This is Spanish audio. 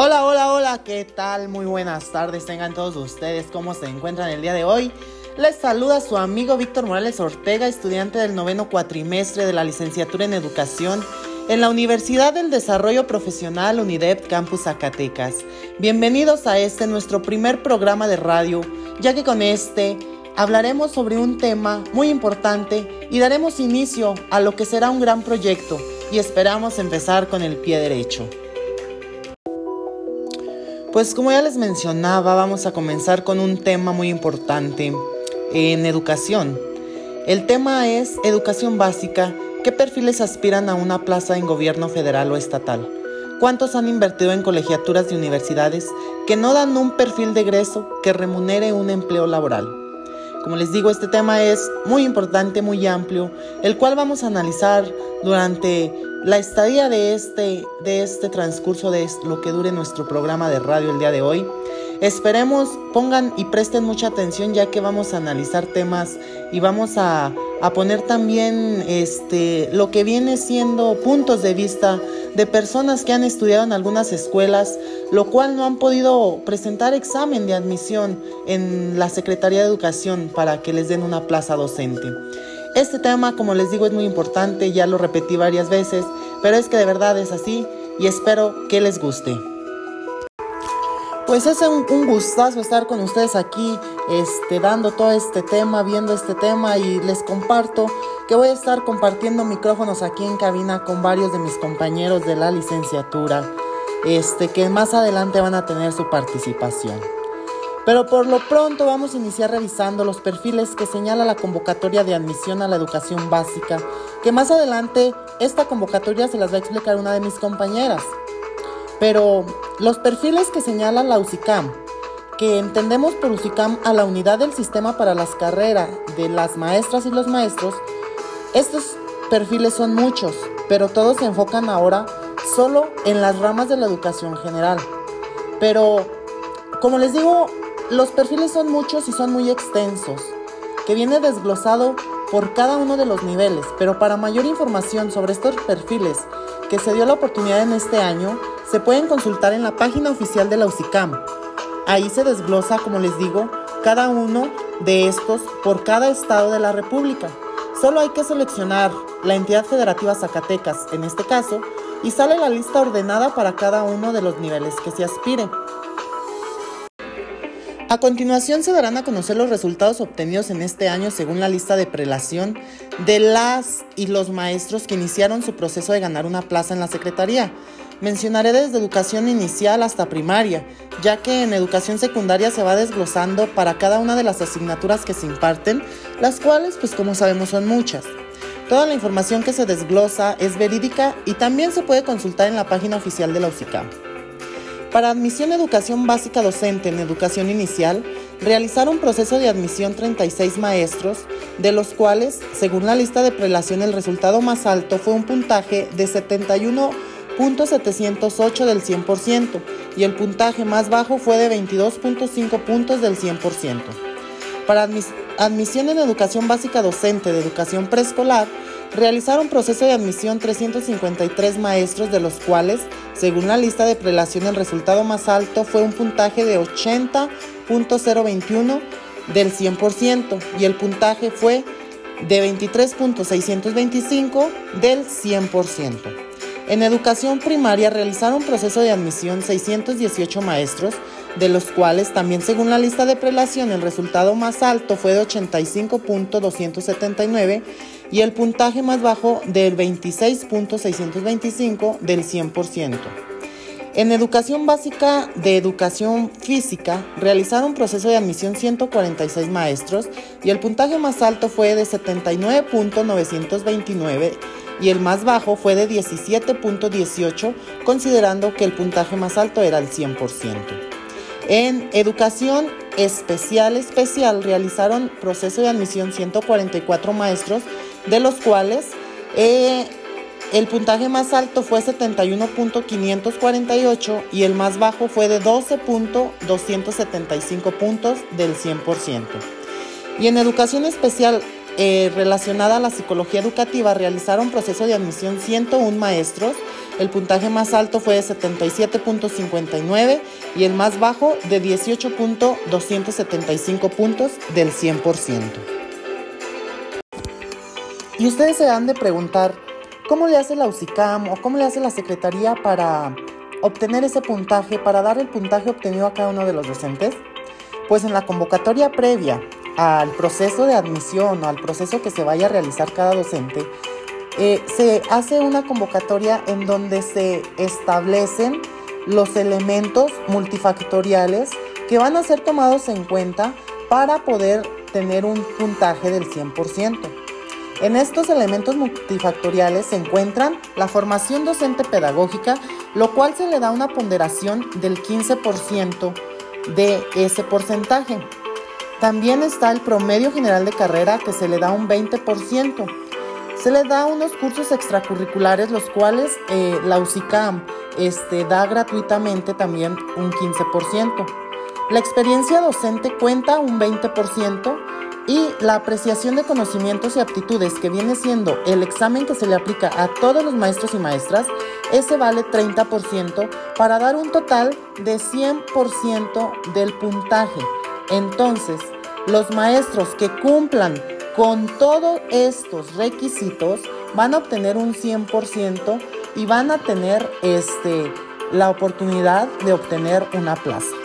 Hola, hola, hola, ¿qué tal? Muy buenas tardes, tengan todos ustedes, ¿cómo se encuentran el día de hoy? Les saluda su amigo Víctor Morales Ortega, estudiante del noveno cuatrimestre de la licenciatura en Educación en la Universidad del Desarrollo Profesional UNIDEP Campus Zacatecas. Bienvenidos a este nuestro primer programa de radio, ya que con este hablaremos sobre un tema muy importante y daremos inicio a lo que será un gran proyecto y esperamos empezar con el pie derecho. Pues como ya les mencionaba, vamos a comenzar con un tema muy importante en educación. El tema es educación básica. ¿Qué perfiles aspiran a una plaza en gobierno federal o estatal? ¿Cuántos han invertido en colegiaturas de universidades que no dan un perfil de egreso que remunere un empleo laboral? Como les digo, este tema es muy importante, muy amplio, el cual vamos a analizar durante la estadía de este, de este transcurso de lo que dure nuestro programa de radio el día de hoy. Esperemos pongan y presten mucha atención ya que vamos a analizar temas y vamos a, a, poner también este, lo que viene siendo puntos de vista de personas que han estudiado en algunas escuelas, lo cual no han podido presentar examen de admisión en la Secretaría de Educación para que les den una plaza docente. Este tema, como les digo, es muy importante, ya lo repetí varias veces, pero es que de verdad es así y espero que les guste. Pues es un, un, gustazo estar con ustedes aquí, este, dando todo este tema, viendo este tema y les comparto que voy a estar compartiendo micrófonos aquí en cabina con varios de mis compañeros de la licenciatura, este, que más adelante van a tener su participación. Pero por lo pronto vamos a iniciar revisando los perfiles que señala la convocatoria de admisión a la educación básica, que más adelante esta convocatoria se las va a explicar una de mis compañeras. Pero los perfiles que señala la UCICAM, que entendemos por UCICAM a la unidad del sistema para las carreras de las maestras y los maestros, estos perfiles son muchos, pero todos se enfocan ahora solo en las ramas de la educación general. Pero, como les digo, los perfiles son muchos y son muy extensos, que viene desglosado por cada uno de los niveles, pero para mayor información sobre estos perfiles que se dio la oportunidad en este año, se pueden consultar en la página oficial de la UCICAM. Ahí se desglosa, como les digo, cada uno de estos por cada estado de la República. Solo hay que seleccionar la entidad federativa Zacatecas, en este caso, y sale la lista ordenada para cada uno de los niveles que se aspire. A continuación se darán a conocer los resultados obtenidos en este año según la lista de prelación de las y los maestros que iniciaron su proceso de ganar una plaza en la Secretaría. Mencionaré desde educación inicial hasta primaria, ya que en educación secundaria se va desglosando para cada una de las asignaturas que se imparten, las cuales pues como sabemos son muchas. Toda la información que se desglosa es verídica y también se puede consultar en la página oficial de la UCICAM. Para admisión a educación básica docente en educación inicial, realizaron un proceso de admisión 36 maestros, de los cuales, según la lista de prelación, el resultado más alto fue un puntaje de 71.708 del 100% y el puntaje más bajo fue de 22.5 puntos del 100%. Para admisión en educación básica docente de educación preescolar, realizaron proceso de admisión 353 maestros, de los cuales, según la lista de prelación, el resultado más alto fue un puntaje de 80.021 del 100% y el puntaje fue de 23.625 del 100%. En educación primaria realizaron proceso de admisión 618 maestros, de los cuales también según la lista de prelación el resultado más alto fue de 85.279 y el puntaje más bajo del 26.625 del 100%. En educación básica de educación física realizaron proceso de admisión 146 maestros y el puntaje más alto fue de 79.929 y el más bajo fue de 17.18 considerando que el puntaje más alto era el 100%. En educación especial especial realizaron proceso de admisión 144 maestros de los cuales eh, el puntaje más alto fue 71.548 y el más bajo fue de 12.275 puntos del 100%. Y en educación especial eh, relacionada a la psicología educativa realizaron proceso de admisión 101 maestros. El puntaje más alto fue de 77.59 y el más bajo de 18.275 puntos del 100%. Y ustedes se han de preguntar, ¿cómo le hace la UCICAM o cómo le hace la Secretaría para obtener ese puntaje, para dar el puntaje obtenido a cada uno de los docentes? Pues en la convocatoria previa al proceso de admisión o al proceso que se vaya a realizar cada docente, eh, se hace una convocatoria en donde se establecen los elementos multifactoriales que van a ser tomados en cuenta para poder tener un puntaje del 100%. En estos elementos multifactoriales se encuentran la formación docente pedagógica, lo cual se le da una ponderación del 15% de ese porcentaje. También está el promedio general de carrera que se le da un 20%. Se le da unos cursos extracurriculares, los cuales eh, la UCICAM este, da gratuitamente también un 15%. La experiencia docente cuenta un 20% y la apreciación de conocimientos y aptitudes que viene siendo el examen que se le aplica a todos los maestros y maestras, ese vale 30% para dar un total de 100% del puntaje. Entonces, los maestros que cumplan con todos estos requisitos van a obtener un 100% y van a tener este, la oportunidad de obtener una plaza.